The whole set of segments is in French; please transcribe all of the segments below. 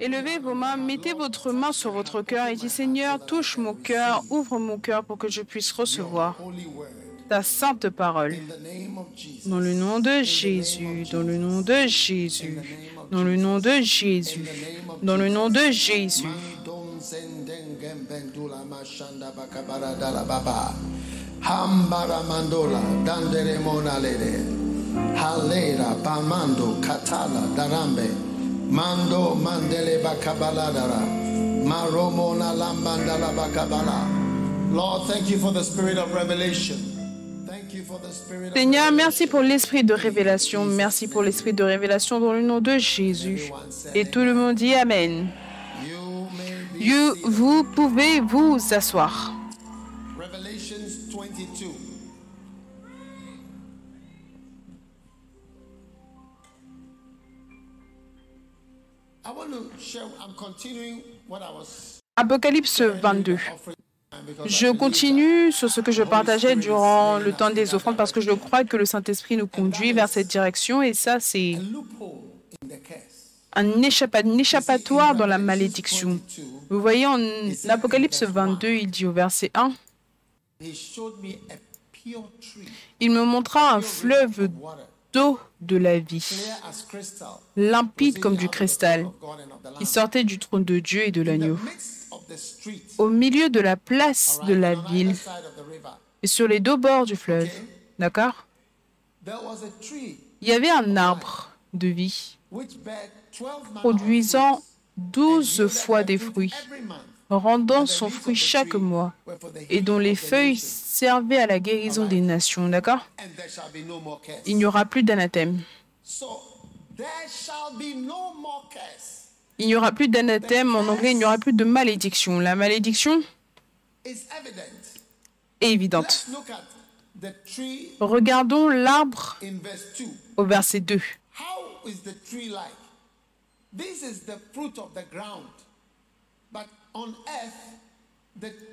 Élevez vos mains, mettez votre main sur votre cœur et dites Seigneur, touche mon cœur, ouvre mon cœur pour que je puisse recevoir ta sainte parole. Dans le nom de Jésus, dans le nom de Jésus, dans le nom de Jésus, dans le nom de Jésus. Mando, mandele bakabaladara, maromona lambandala bakabala. Lord, thank you for the spirit of revelation. Seigneur, merci pour l'esprit de révélation. Merci pour l'esprit de révélation dans le nom de Jésus. Et tout le monde dit Amen. You- vous pouvez vous asseoir. Apocalypse 22. offering because Je continue sur ce que je partageais durant le temps des offrandes parce que je crois que le Saint-Esprit nous conduit vers cette direction et ça, c'est un, échappa- un échappatoire dans la malédiction. Vous voyez, en Apocalypse 22, il dit au verset 1, He showed me a pure tree, Il me montra un fleuve d'eau de la vie, limpide comme du cristal, Lamb. sortait du trône de Dieu et de l'agneau. Au milieu de la place de la ville et sur les deux bords du fleuve, d'accord? Il y avait un arbre de vie which bare 12 manner of produisant douze fois des fruit fruits, rendant son fruit chaque mois, et dont les feuilles servaient à la guérison des nations, d'accord? Il n'y aura plus d'anathème. Il n'y aura plus d'anathème, en anglais, il n'y aura plus de malédiction. La malédiction est évidente. Regardons l'arbre in verse 2. au verset 2.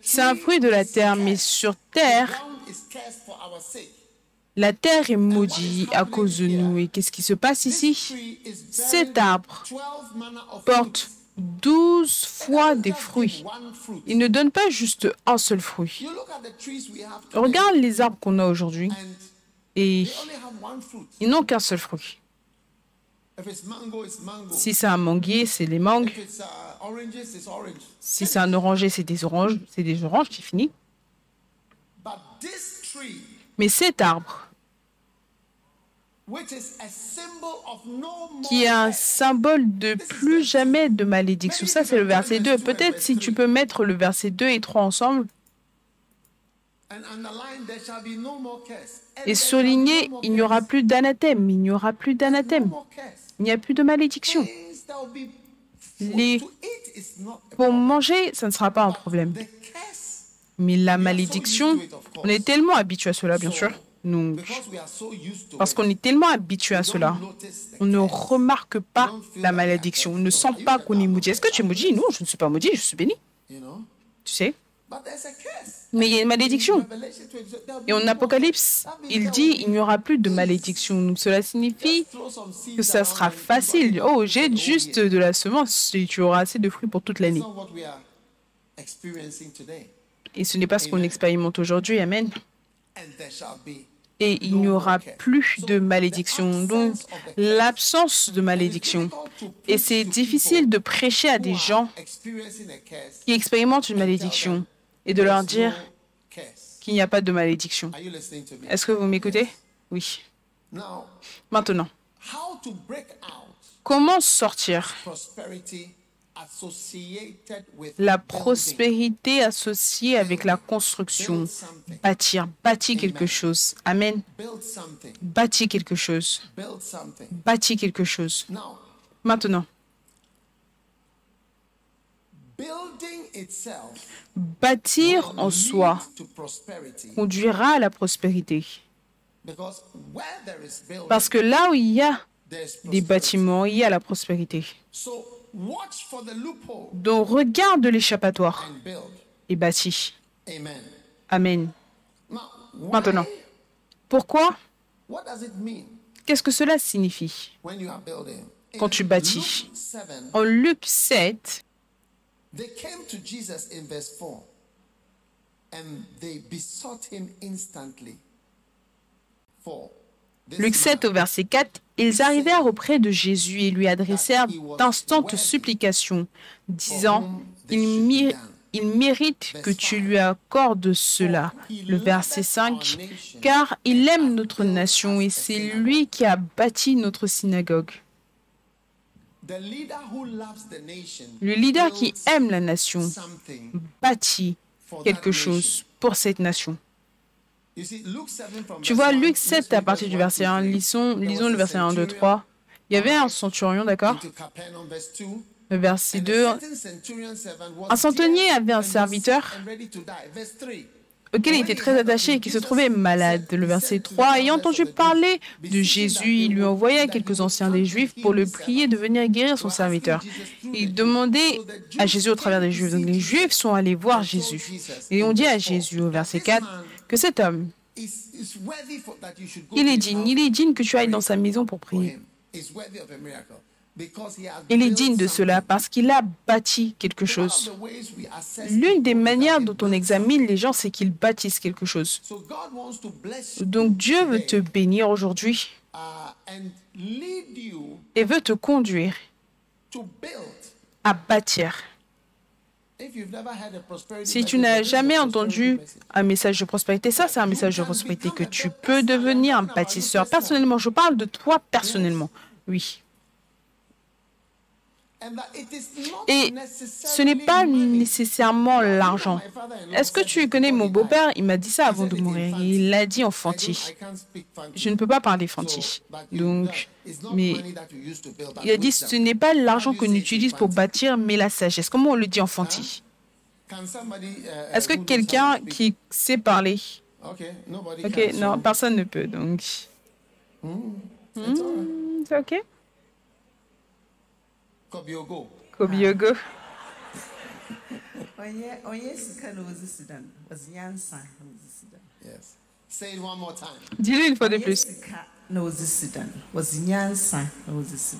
C'est un fruit de la terre, mais sur terre, la terre est maudite à cause de nous. Et qu'est-ce qui se passe ici? Cet arbre 12 manner of porte douze fois des fruits. Il ne donne pas juste un seul fruit. Regarde les arbres qu'on a aujourd'hui. et ils n'ont qu'un seul fruit. Si c'est un manguier, c'est les mangues. Uh. Si c'est un oranger, c'est des oranges. C'est des oranges, c'est fini. But this tree, Mais cet arbre, qui est un symbole de plus jamais de malédiction. Ça, c'est le verset 2. Peut-être si tu peux mettre le verset 2 et 3 ensemble and underline, there shall be no more curse. And et souligner, il n'y aura plus d'anathème. Il n'y aura plus d'anathème. Il n'y a plus de malédiction. Les- Pour problem. manger, ça ne sera pas un problème. Mais la malédiction, on est tellement habitué à cela, bien sûr. Donc, because we are so used to parce it, qu'on est tellement habitué à cela, on ne remarque pas la malédiction. On ne sent pas qu'on est maudit. Est-ce que tu es maudit? Non, je ne suis pas maudit, je suis béni. Tu sais? Mais il y a une malédiction. Revelation 22, there'll be Et en Apocalypse, il dit il n'y aura plus de malédiction. Donc cela signifie que ça sera facile. Oh, jette juste de la semence et tu auras assez de fruits pour toute l'année. Et ce n'est pas ce qu'on expérimente aujourd'hui. Amen. Et il n'y aura plus de malédiction. Donc l'absence de malédiction. Et c'est difficile de prêcher à des gens qui expérimentent une malédiction et de leur dire qu'il n'y a pas de malédiction. Est-ce que vous m'écoutez? Oui. Maintenant, how to break out comment sortir la prospérité associée avec la construction? Bâtir, bâtir quelque chose. Amen. Bâtir quelque chose. Bâtir quelque chose. Maintenant, bâtir en soi conduira à la prospérité. Parce que là où il y a des bâtiments, il y a la prospérité. Donc regarde l'échappatoire et bâtis. Amen. Maintenant. Pourquoi Qu'est-ce que cela signifie quand tu bâtis? Luke 7, En Luc 7, they came to Jesus in verse 4 and they besought him instantly. For this Luc 7 au verset 4, ils arrivèrent auprès de Jésus et lui adressèrent d'instantes supplications, disant, il, il mérite que tu lui accordes cela. Le verset 5, car il aime notre nation et c'est lui qui a bâti notre synagogue. the leader who loves the nation Le leader qui aime la nation bâtit quelque chose pour cette nation. You see, Luke 7 from Tu vois, 1, Luc let's 7 read à partir du 1 verset to 1, 3. lisons, lisons le verset 1, 2, centurion 3. Il y avait un centurion, d'accord? into Capernaum, verse 2. Le verset And a 2, certain centurion servant was Un centenier avait un serviteur and ready to die. Verse 3. auquel il était très attaché et qui se trouvait malade. Le verset 3, ayant entendu parler de Jésus, il lui envoya quelques anciens des Juifs pour le prier de venir guérir son serviteur. Il demandait à Jésus au travers des Juifs. Donc les Juifs sont allés voir Jésus. Et on dit à Jésus au verset 4 que cet homme, il est digne, il est digne que tu ailles dans sa maison pour prier. Il est digne de cela parce qu'il a bâti quelque chose. L'une des manières dont on examine les gens, c'est qu'ils bâtissent quelque chose. Donc Dieu veut te bénir aujourd'hui uh, et veut te conduire to build. à bâtir. Si tu n'as jamais entendu un message de prospérité, ça c'est un message de prospérité que tu peux devenir un bâtisseur. Personnellement, je parle de toi personnellement. Oui. And that it is not Et ce n'est pas nécessairement l'argent. Est-ce que tu connais mon beau-père? Il m'a dit ça avant de mourir. Il l'a dit en fanti. Je ne peux pas parler fanti. Donc, it's not mais money that you use to build, but il a dit ce n'est pas l'argent in utilisons pour bâtir, mais la sagesse. Comment on le dit en fanti uh, Est-ce que quelqu'un qui sait parler? Ok, non, so personne ne peut. Donc, right. Hmm, c'est ok. Si dan Yes. Say it one more time. Dis-le une fois de ɔyɛ plus. sika na ɔdze si dan ɔdze nyansa na ɔdze si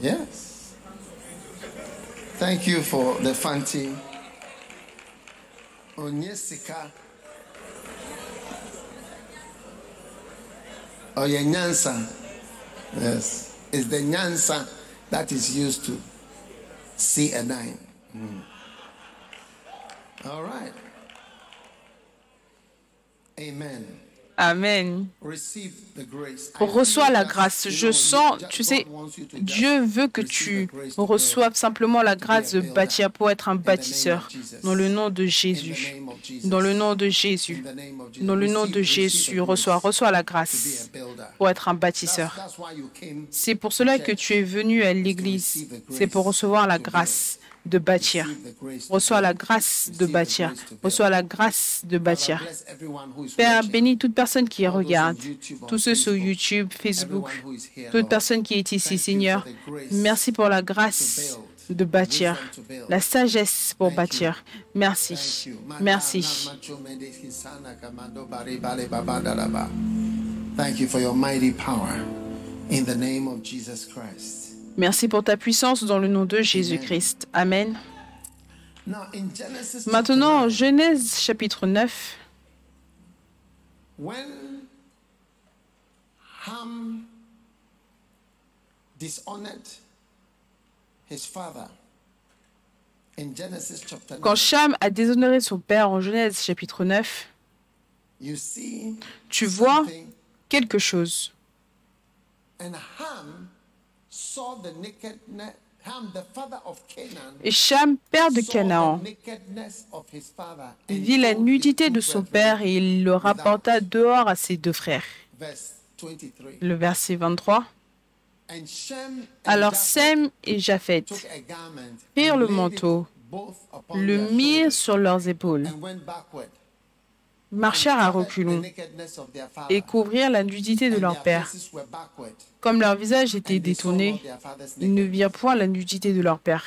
Yes. Thank you for the fanti. Onyesika. Oye nyansa. Yes. It's the nyansa that is used to see a dime. Mm. All right. Amen. Amen. Reçois la grâce. Je sens, tu sais, Dieu veut que tu reçoives simplement la grâce de bâtir pour être un bâtisseur. Dans le nom de Jésus. Dans le nom de Jésus. Dans le nom de Jésus, reçois, reçois la grâce pour être un bâtisseur. C'est pour cela que tu es venu à l'église. C'est pour recevoir la grâce de bâtir. Reçois la grâce de bâtir. Reçois la grâce de bâtir. Père, bénis toute personne qui regarde, tous ceux sur YouTube, Facebook, toute personne qui est ici, Seigneur. Merci pour la grâce de bâtir, la sagesse pour bâtir. Merci. Merci. Thank you for your mighty power in the name of Jesus Christ. Merci pour ta puissance dans le nom de Jésus-Christ. Amen. Maintenant, Genèse chapitre 9. 9, when Ham dishonored his father in Genesis chapter 9, Quand Cham a déshonoré son père en Genèse chapitre 9, you see tu vois quelque chose. Et Cham, père de Canaan, vit la nudité de son père et il le rapporta dehors à ses deux frères. Verse 23. Le verset 23. And Shem and Alors Sem et Japhet prirent le manteau, le mirent sur leurs épaules, marchèrent à reculons et couvrirent la nudité de leur père. Comme leur visage était détourné, ils ne virent point la nudité de leur père.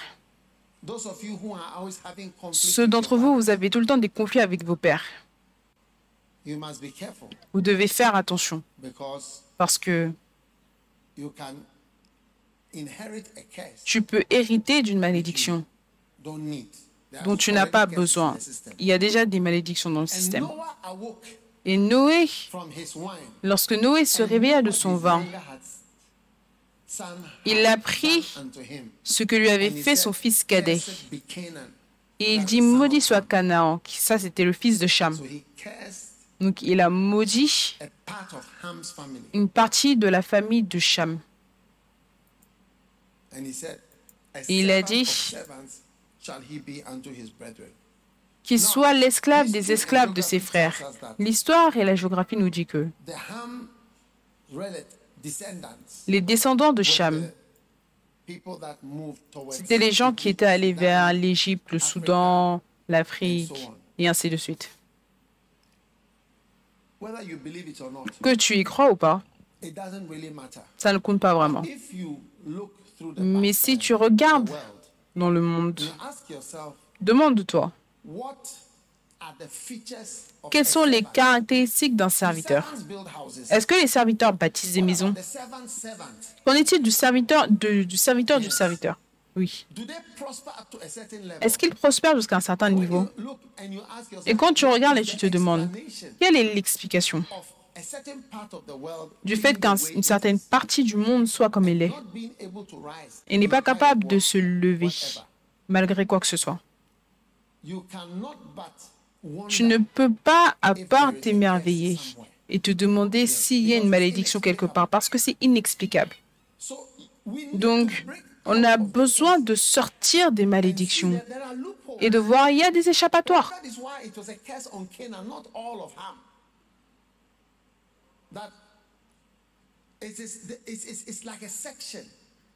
Ceux d'entre vous, vous avez tout le temps des conflits avec vos pères. Vous devez faire attention parce que tu peux hériter d'une malédiction don't tu n'as pas besoin. Il y a déjà des malédictions dans le système. Et Noé, lorsque Noé se réveilla de son vin, il had a pris done unto him. ce que lui avait fait son fils cadet. Et il dit, maudit soit Canaan. Ça, c'était le fils de Cham. Donc, il a maudit une partie de la famille de Cham. "A Il a dit, of servants shall he be unto his brethren." Qu'il soit l'esclave des esclaves de ses frères. L'histoire et la géographie nous dit que les descendants de Cham, c'était les gens qui étaient allés vers l'Égypte, le Soudan, l'Afrique, et ainsi de suite. Que tu y crois ou pas, ça ne compte pas vraiment. Mais si tu regardes dans le monde, demande-toi, quelles sont les caractéristiques d'un serviteur? Est-ce que les serviteurs bâtissent des maisons? Qu'en est-il du serviteur, de- du serviteur du serviteur? Oui. Est-ce qu'il prospère jusqu'à un certain niveau? Et quand tu regardes et tu te demandes, quelle est l'explication? Du fait qu'une certaine partie du monde soit comme elle est. et n'est pas capable de se lever malgré quoi que ce soit. Tu ne peux pas, à part t'émerveiller et te demander s'il y a une malédiction quelque part parce que c'est inexplicable. Donc, on a besoin de sortir des malédictions et de voir il y a des échappatoires.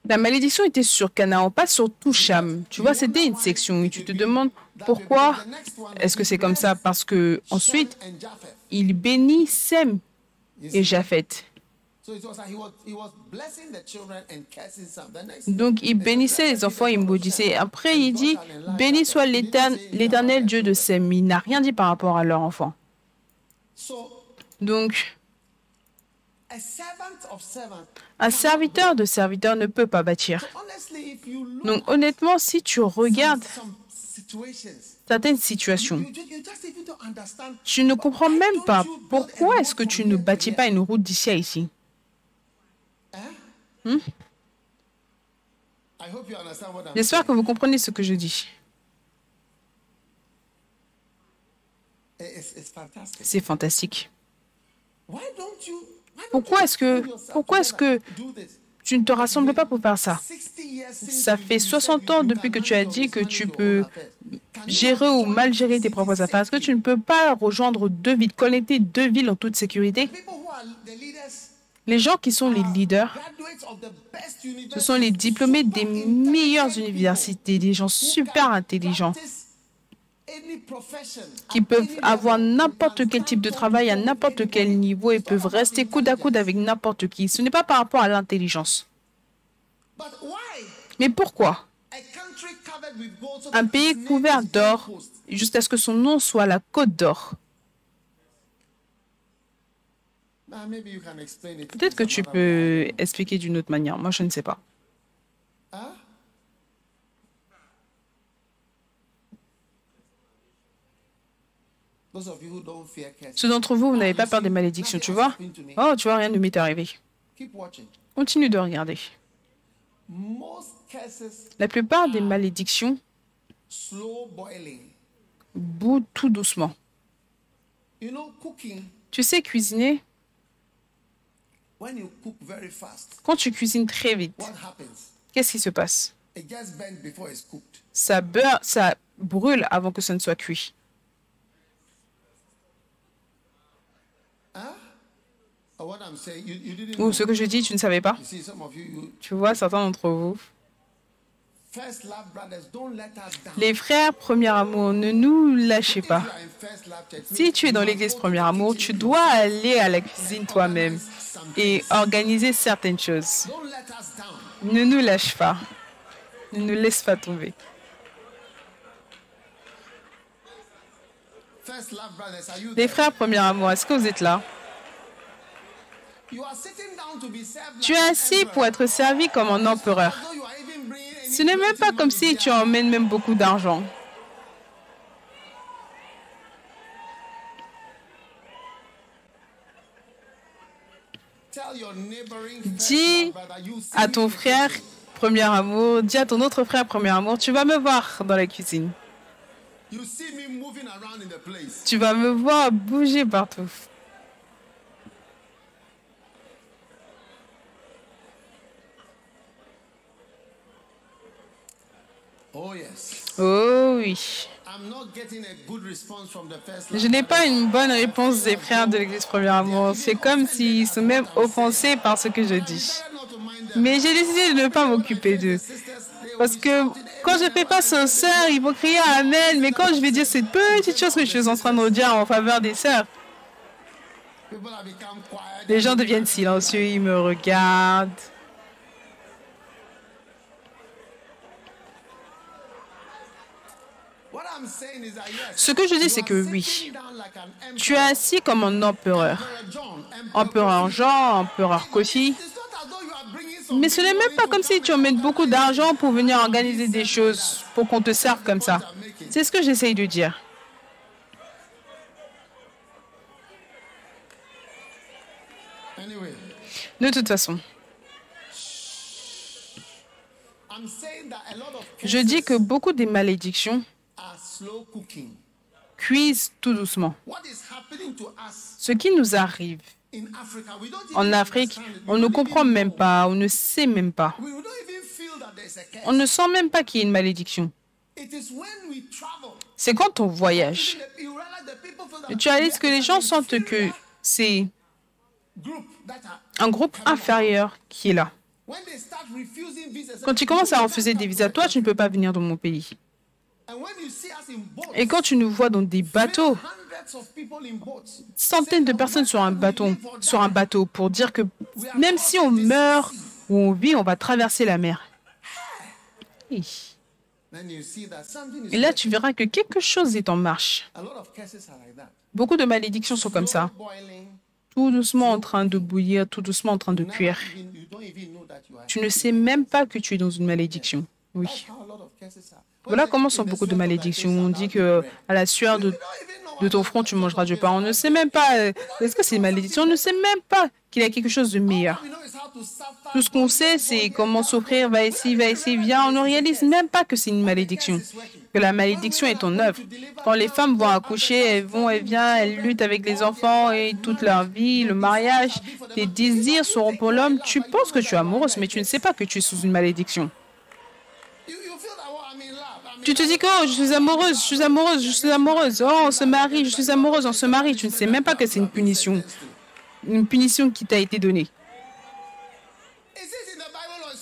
La malédiction était sur Canaan, pas sur tout Cham. Tu vois, c'était une section et tu te demandes pourquoi est-ce que c'est comme ça? Parce que ensuite, il bénit Sem et? Japheth. So it was like he was, he was blessing the children and cursing some. The next Donc, il bénissait les enfants, il maudissait. Après, il dit, béni soit l'Étern- l'éternel Dieu de Sem. Il n'a rien dit par rapport à leur enfant. Donc, a servant of servant. Un serviteur de serviteur ne peut pas bâtir. Donc, honnêtement, si tu regardes certaines situations, tu ne comprends même pas pourquoi est-ce que tu ne bâtis pas une route d'ici à ici? What I'm J'espère que vous comprenez ce que je dis. Fantastic. C'est fantastique. Pourquoi est-ce que- pourquoi est-ce que-? Tu ne te rassembles pas pour faire ça? 60 years since Ça fait you said 60 you- ans depuis que tu as dit que tu peux gérer ou mal gérer tes propres affaires. Est-ce que tu ne peux pas rejoindre deux villes, connecter deux villes en toute sécurité? Les gens qui sont les leaders, ce sont les diplômés des meilleures universités, des gens super intelligents qui peuvent avoir n'importe quel type de travail à n'importe quel niveau et peuvent rester coude à coude avec n'importe qui. Ce n'est pas par rapport à l'intelligence. Mais pourquoi? Un pays couvert d'or jusqu'à ce que son nom soit la Côte d'Or. Now, maybe you can explain it Peut-être que tu peux expliquer d'une autre manière. Moi, je ne sais pas. Ceux d'entre vous, vous n'avez pas peur des malédictions, tu vois Oh, tu vois, rien ne m'est arrivé. Continue de regarder. La plupart des malédictions bouent tout doucement. You know, cooking, Tu sais cuisiner when you cook very fast, Quand tu cuisines très vite, qu'est-ce qui se passe? It gets burnt before it's cooked. Ça beurre, ça brûle avant que ça ne soit cuit. Ou know. ce que je dis, tu ne savais pas You see, some of you, you Tu vois, certains d'entre vous. first love brothers, don't let us down. Les frères, premier amour, ne nous lâchez pas. Si tu es dans l'église premier amour, tu dois aller à la cuisine toi-même et organiser certaines choses. Ne nous lâche pas. Ne nous laisse pas tomber. Les frères, premier amour, est-ce que vous êtes là? You are sitting down to be served Tu es assis pour être servi comme un empereur. Ce n'est même pas comme si tu emmènes même beaucoup d'argent. Dis à ton frère, premier amour, dis à ton autre frère, premier amour, tu vas me voir dans la cuisine. You see me moving around in the place. Tu vas me voir bouger partout. Oh yes. Oh oui. Je n'ai pas une bonne réponse des frères de l'Église Premier Amour. C'est comme s'ils sont même offensés par ce que je dis. Mais j'ai décidé de ne pas m'occuper d'eux. Parce que quand je fais face aux sœurs, ils vont crier Amen. Mais quand je vais dire cette petite chose que je suis en train de dire en faveur des sœurs, les gens deviennent silencieux, ils me regardent. Ce que je dis, c'est que oui, tu es assis comme un empereur. Empereur Jean, empereur Kofi. Mais ce n'est même pas comme si tu emmènes beaucoup d'argent pour venir organiser des choses, pour qu'on te serve comme ça. C'est ce que j'essaye de dire. De toute façon, je dis que beaucoup des malédictions cuisent tout doucement. Ce qui nous arrive en Afrique, on ne comprend même pas, on ne sait même pas. On ne sent même pas qu'il y a une malédiction. C'est quand on voyage. Et tu réalises que les gens sentent que c'est un groupe inférieur qui est là. Quand tu commences à refuser des visas, toi, tu ne peux pas venir dans mon pays. Et quand tu nous vois dans des bateaux, centaines de personnes sur un bateau, sur un bateau pour dire que même si on meurt ou on vit, on va traverser la mer. Et là, tu verras que quelque chose est en marche. Beaucoup de malédictions sont comme ça. Tout doucement en train de bouillir, tout doucement en train de cuire. Tu ne sais même pas que tu es dans une malédiction. Oui. Voilà comment sont beaucoup de malédictions. On dit que à la sueur de, de ton front, tu mangeras du pain. On ne sait même pas. euh, Est-ce que c'est une malédiction? On ne sait même pas qu'il y a quelque chose de meilleur. Tout ce qu'on sait, c'est comment souffrir, va ici, va ici, viens. On ne réalise même pas que c'est une malédiction, que la malédiction est en œuvre. Quand les femmes vont accoucher, elles vont, elles viennent, elles luttent avec les enfants et toute leur vie, le mariage, tes désirs seront pour l'homme. Tu penses que tu es amoureuse, mais tu ne sais pas que tu es sous une malédiction. Tu te dis que oh, je suis amoureuse, je suis amoureuse, je suis amoureuse. Oh, on se marie, je suis amoureuse, on se marie. Tu ne sais même pas que c'est une punition. Une punition qui t'a été donnée.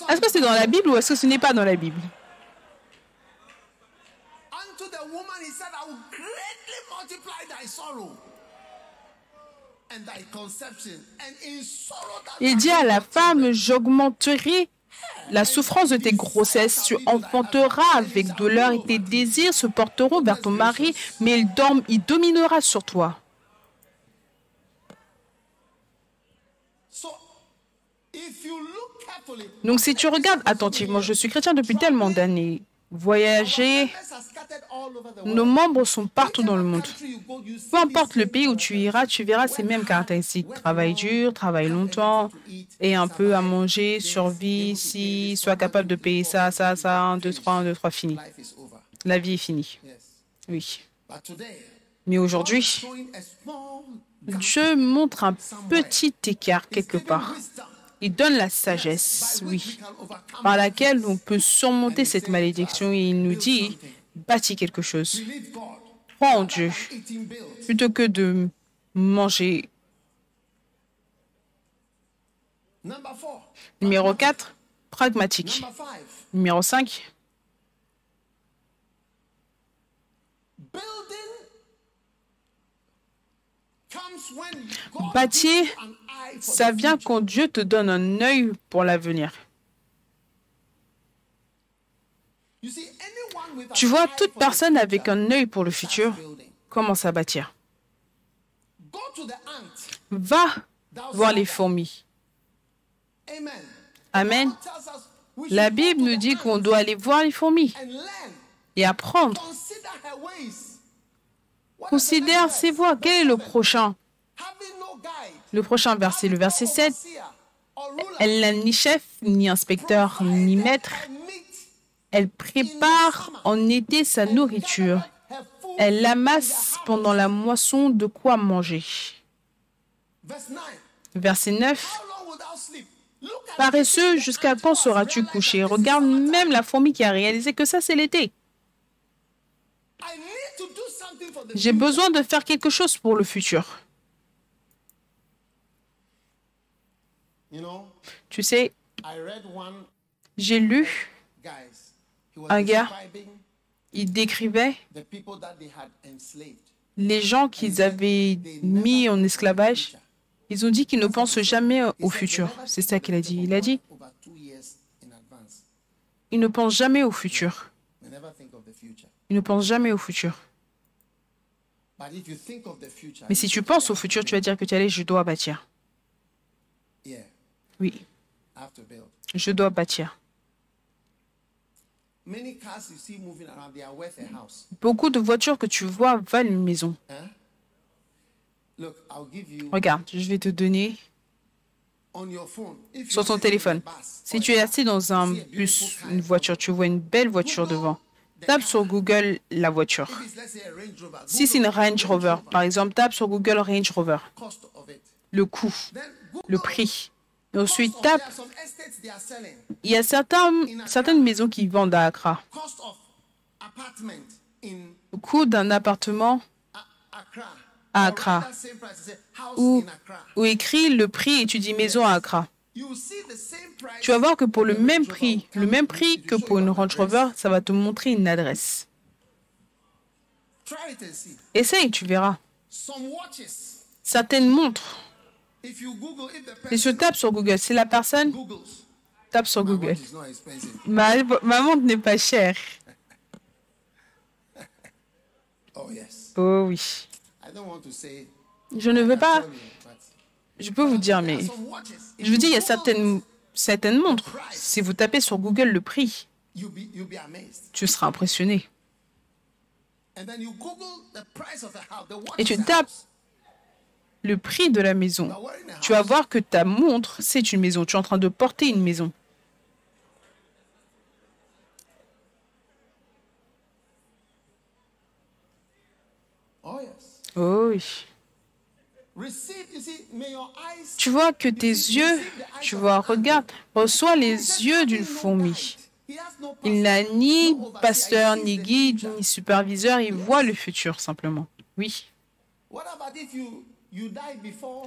Est-ce que c'est dans la Bible ou est-ce que ce n'est pas dans la Bible? Il dit à la femme, j'augmenterai la souffrance de tes grossesses, tu enfanteras avec douleur et tes désirs se porteront vers ton mari, mais il, dorme, il dominera sur toi. Donc si tu regardes attentivement, je suis chrétien depuis tellement d'années, voyager, nos membres sont partout dans le monde. Peu importe le pays où tu iras, tu verras ces mêmes caractéristiques. Travail dur, travail longtemps, et un peu à manger, survie, si, sois capable de payer ça, ça, ça, un, deux, trois, un, deux, trois, fini. La vie est finie. Oui. Mais aujourd'hui, Dieu montre un petit écart quelque part. Il donne la sagesse, oui, par laquelle on peut surmonter cette malédiction et il nous dit, bâtis quelque chose. Crois en Dieu plutôt que de manger. Numéro 4, pragmatique. Numéro 5, Building comes when God Bâtir, ça vient quand Dieu te donne un œil pour l'avenir. Tu vois, toute personne avec un œil pour le futur commence à bâtir. Va voir les fourmis. Amen. La Bible nous dit qu'on doit aller voir les fourmis et apprendre. Considère ses voies. Quel est le prochain? Le prochain verset, le verset 7. overseer or ruler, Elle n'a ni chef, ni inspecteur, ni maître. Elle prépare en été sa nourriture. Elle amasse pendant la moisson de quoi manger. Verse 9. Verset 9. How long will thou sleep? Look at Paresseux, jusqu'à quand seras-tu couché? Regarde même la fourmi qui a réalisé que ça, c'est l'été. J'ai besoin de faire quelque chose pour le futur. You know, Tu sais, j'ai lu, Un gars. il décrivait les gens qu'ils avaient mis en esclavage. Ils ont dit qu'ils ne pensent jamais au futur. C'est ça qu'il a dit. Il a dit, ils ne pensent jamais au futur. Ils ne pensent jamais au futur. Mais si tu penses au futur, tu vas dire que tu allais, je dois bâtir. Oui, je dois bâtir. Beaucoup de voitures que tu vois valent une maison. You Regarde, je vais te donner sur ton téléphone. Si tu es assis dans un bus, une voiture, tu vois une belle voiture devant. Tape sur Google la voiture. Si c'est une Range Rover, par exemple, tape sur Google Range Rover, le coût, le prix. Ensuite, tape, il y a certains, certaines maisons qui vendent à Accra. Le coût d'un appartement à Accra. Accra. ou écrit le prix et tu dis maison à Accra. Tu vas voir que pour le même prix, le même prix que pour une an Range. Rover, ça va te montrer une adresse. Essaye, tu verras. Certaines montres. Et je tape sur Google. Si la personne tape sur Google. Ma, ma montre n'est pas chère. Oh. Oh oui. Je ne veux pas. Je peux vous dire, mais je vous dis, il y a certaines, certaines montres. Si vous tapez sur Google le prix, tu seras impressionné. Et tu tapes. Le prix de la maison. Tu vas voir que ta montre, c'est une maison. Tu es en train de porter une maison. Oh oui. Tu vois que tes yeux, tu vois, regarde, reçois les yeux d'une fourmi. Il n'a ni pasteur, ni guide, ni superviseur. Il voit le futur simplement. Oui.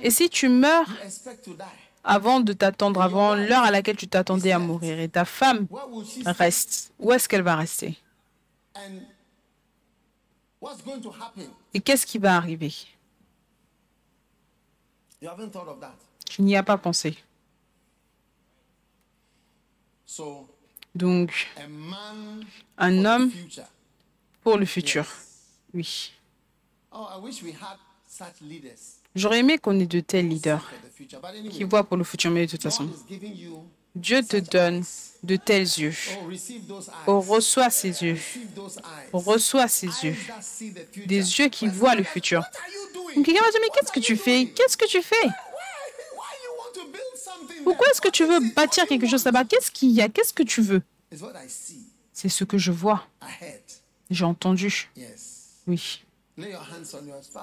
Et si tu meurs avant de t'attendre, avant l'heure à laquelle tu t'attendais à mourir, et ta femme reste, où est-ce qu'elle va rester? And what's going to happen? Et qu'est-ce qui va arriver? Tu n'y as pas pensé. Donc, un homme pour le futur. Oui. Oh, J'aurais aimé qu'on ait de tels leaders qui voient pour le futur, mais de toute façon. Dieu te donne de tels yeux. Oh, receive those eyes. On reçoit ses yeux. On reçoit ses yeux. Des yeux qui voient le futur. Quelqu'un va dire, mais qu'est-ce que tu fais? Qu'est-ce que tu fais? Pourquoi est-ce que tu veux bâtir quelque chose là-bas? Qu'est-ce qu'il y a? Qu'est-ce que tu veux? C'est ce que je vois. J'ai entendu. Oui.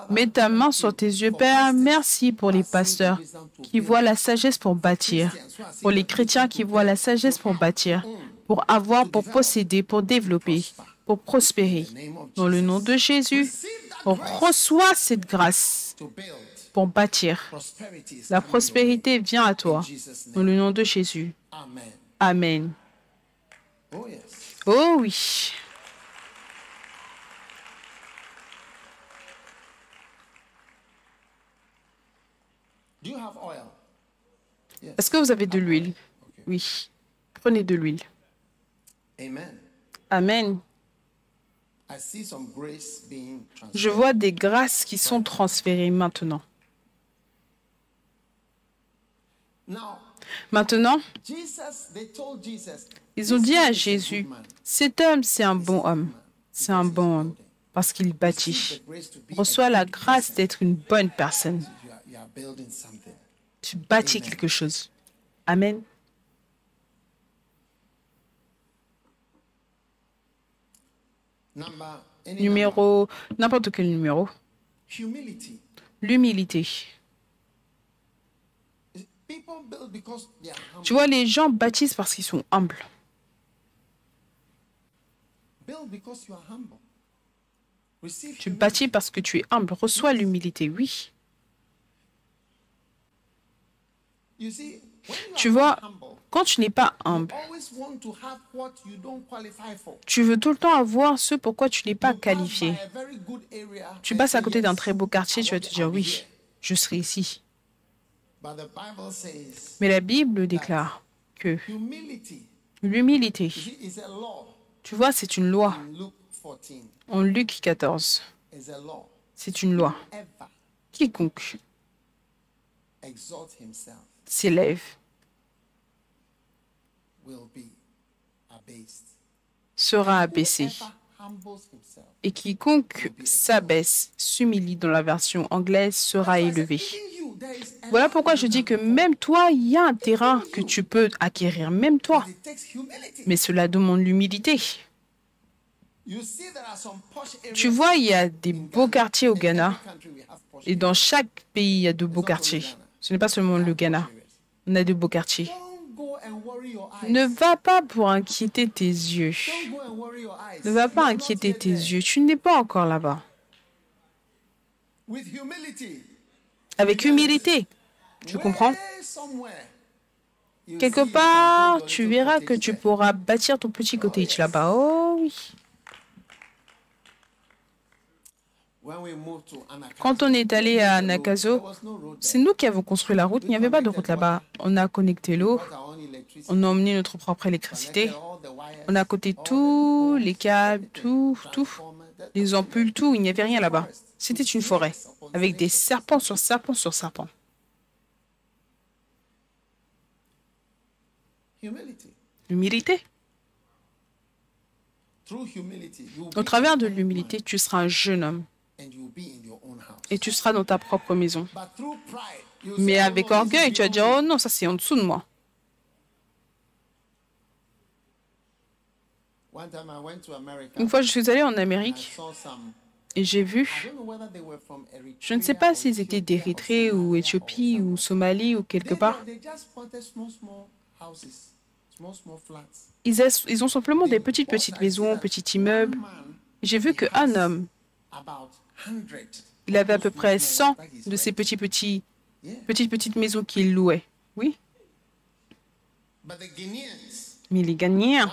Mets ta main sur tes yeux, Père. Merci pour les pasteurs qui voient la sagesse pour bâtir, pour les chrétiens qui voient la sagesse pour bâtir, pour avoir, pour posséder, pour développer, pour prospérer. Dans le nom de Jésus, on reçoit cette grâce pour bâtir. La prospérité vient à toi. Dans le nom de Jésus. Amen. Amen. Oh. Oh oui. Do you have oil? Est-ce que vous avez de l'huile? Oui. Prenez de l'huile. Amen. Je vois des grâces qui sont transférées maintenant. Maintenant, ils ont dit à Jésus, cet homme, c'est un bon homme. C'est un bon homme parce qu'il bâtit. Reçois la grâce d'être une bonne personne. Tu bâtis quelque chose. Amen. Numéro, n'importe quel numéro. L'humilité. Tu vois, les gens bâtissent parce qu'ils sont humbles. Build because you are humble. Receive Tu bâtis parce que tu es humble. Reçois l'humilité, oui. Tu vois, quand tu n'es pas humble, tu veux tout le temps avoir ce pourquoi tu n'es pas qualifié. Tu passes à côté d'un "Yes, très beau quartier, tu vas te dire oui, here." je serai ici. Mais la Bible déclare que l'humilité, tu vois, c'est une loi. In Luke 14 En Luc 14, is a law. c'est une loi. Quiconque s'élève sera abaissé. Et quiconque s'abaisse, s'humilie dans la version anglaise, sera élevé. Voilà pourquoi je dis que même toi, il y a un terrain que tu peux acquérir, même toi. Mais cela demande l'humilité. You see, there are some posh areas Tu vois, il y a des beaux quartiers au Ghana. Et dans chaque pays, il y a de beaux quartiers. Ce n'est pas seulement le Ghana. On a de beaux quartiers. Ne va pas pour inquiéter tes yeux. Ne va pas inquiéter tes yeux. Tu n'es pas encore là-bas. Avec humilité. Tu comprends? Quelque part, tu verras que tu pourras bâtir ton petit cottage là-bas. Oh oui. When we moved to Anakazo, Quand on est allé à Nakazo, c'est nous qui avons construit la route. Il n'y avait pas de route là-bas. On a connecté l'eau. On a emmené notre propre électricité. On a coté tous les câbles, tout, tout. Les ampoules, tout. Il n'y avait rien là-bas. C'était une forêt. Avec des serpents sur serpents sur serpents. Will Au travers de l'humilité, tu seras un jeune homme et tu seras dans ta propre maison. Mais oh, avec this orgueil, tu vas dire, oh non, ça c'est en dessous de moi. Une fois, je suis allée en Amérique et j'ai vu, je ne sais pas s'ils étaient d'Érythrée ou Éthiopie ou. Somalie ou quelque part. Ils, ont simplement des petites, petites maisons, petits immeubles. J'ai vu qu'un homme, about 100 il avait à peu près small 100 that he's de ces petits, petits, petites, petites maisons qu'il louait. Oui, mais les Ghanéens,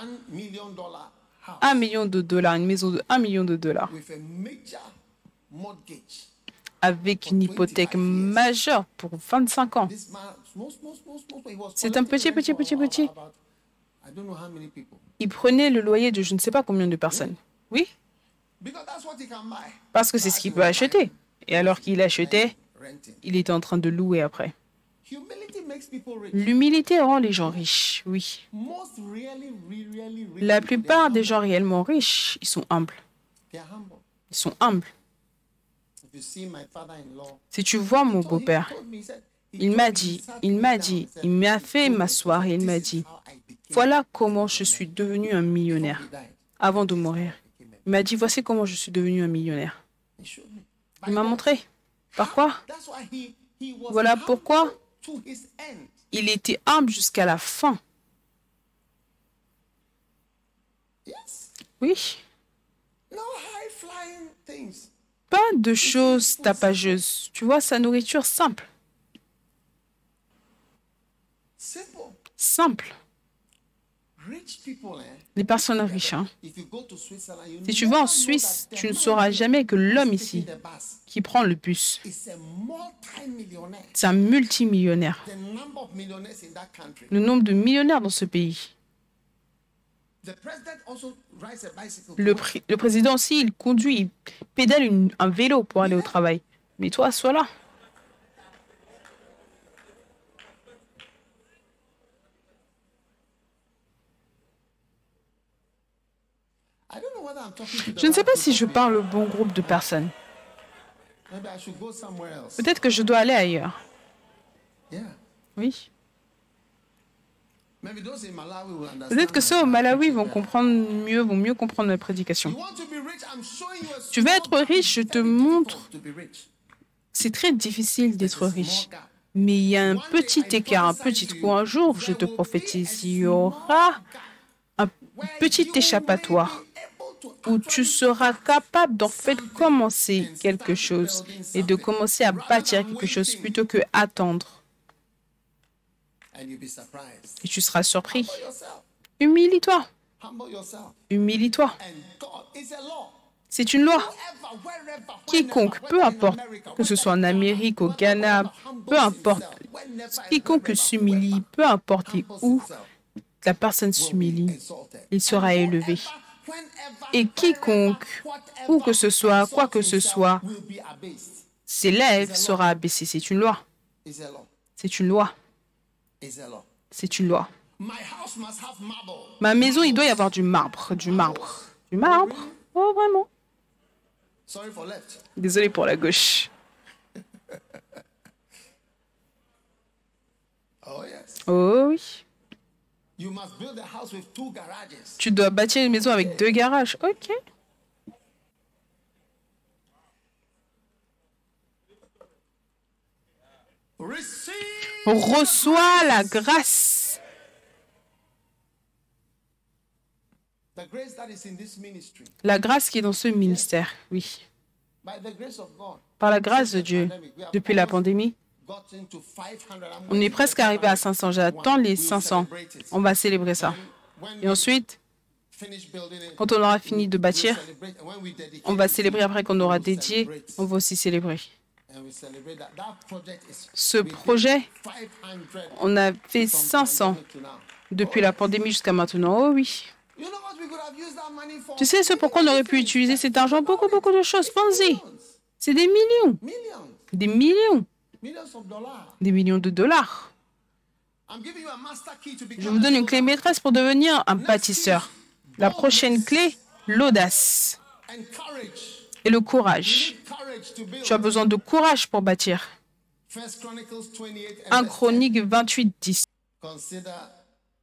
un million de dollars, une maison de 1 million de dollars, avec une hypothèque majeure pour 25 ans. C'est un petit, petit, petit, petit. Il prenait le loyer de je ne sais pas combien de personnes. Oui, parce que c'est ce qu'il peut acheter. Et alors qu'il achetait, il était en train de louer après. L'humilité rend les gens riches, oui. La plupart des gens réellement riches, ils sont humbles. Ils sont humbles. Si tu vois mon beau-père, il m'a dit, il m'a dit, il m'a fait m'asseoir et il "This m'a dit, voilà comment je suis devenu un millionnaire avant de mourir. Il m'a dit, voici comment je suis devenu un millionnaire. Il m'a montré. Par quoi Voilà pourquoi il était humble jusqu'à la fin. Oui. Pas de choses tapageuses. Tu vois, sa nourriture simple. Simple. Les personnes riches. hein. Si tu vas en Suisse, tu ne sauras jamais que l'homme ici qui prend le bus, c'est un multimillionnaire. Le nombre de millionnaires dans ce pays. Le, président aussi, il conduit, il pédale une- un vélo pour aller au travail. Mais toi, sois là. whether I'm talking to the Je ne sais pas si je parle au bon groupe de personnes. Peut-être que je dois aller ailleurs. Oui. Peut-être que ceux au Malawi vont mieux, mieux comprendre ma prédication. Tu veux être riche, je te montre. C'est très difficile d'être riche. Mais il y a un petit écart, un petit trou. Un jour, je te prophétise, il y aura un petit échappatoire où tu seras capable d'en fait commencer quelque chose et de commencer à bâtir quelque chose plutôt que attendre. Et tu seras surpris. Humilie-toi. Humilie-toi. C'est une loi. Quiconque, peu importe, que ce soit en Amérique, au Ghana, peu importe, quiconque s'humilie, peu importe où la personne s'humilie, il sera élevé. Et quiconque, où que ce soit, quoi que ce soit, s'élève sera abaissé. C'est une loi. C'est une loi. C'est une loi. My house must have marble. Ma maison, il doit y avoir du marbre. Du marbre. Du marbre. Oh, vraiment. Désolé pour la gauche. Oh yes. Oh oui. Tu dois bâtir une maison avec deux garages. Ok. Reçois la grâce. the grace that is in this ministry. La grâce qui est dans ce ministère. Oui. By the grace of God. Par la grâce de Dieu, depuis la pandémie, Gotten to 500. I'm on est presque arrivé à 500. 500. J'attends les We'll 500. celebrate it. On va célébrer ça. Et ensuite, quand on aura fini de bâtir, on va célébrer après qu'on aura dédié. On va aussi célébrer. Ce projet, 500 on a fait from 500 pandemic to now. depuis la pandémie jusqu'à maintenant. Oh oui. Tu sais ce pourquoi on aurait pu utiliser cet argent? Beaucoup, beaucoup de choses. Pensez. C'est des millions. Millions. Des millions. Des millions de dollars. Je vous donne une clé maîtresse pour devenir un bâtisseur. La prochaine clé, l'audace et le courage. Tu as besoin de courage pour bâtir. First Chronicles 28 and 1 verse Chronique 28, 10. 10. Consider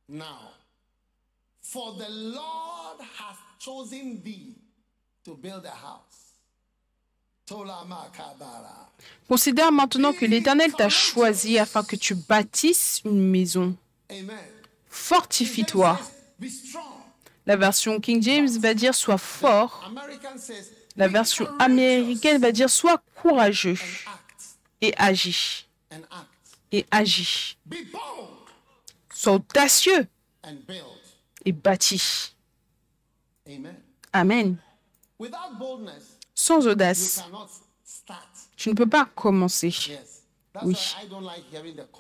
now. For the Lord hath chosen thee to build a house. Considère maintenant que l'Éternel t'a choisi afin que tu bâtisses une maison. Fortifie-toi. La version King James va dire sois fort. La version américaine va dire sois courageux et agis. Et agis. Be bold Sois audacieux et bâtis. Amen. Sans audace, tu ne peux pas commencer. Oui.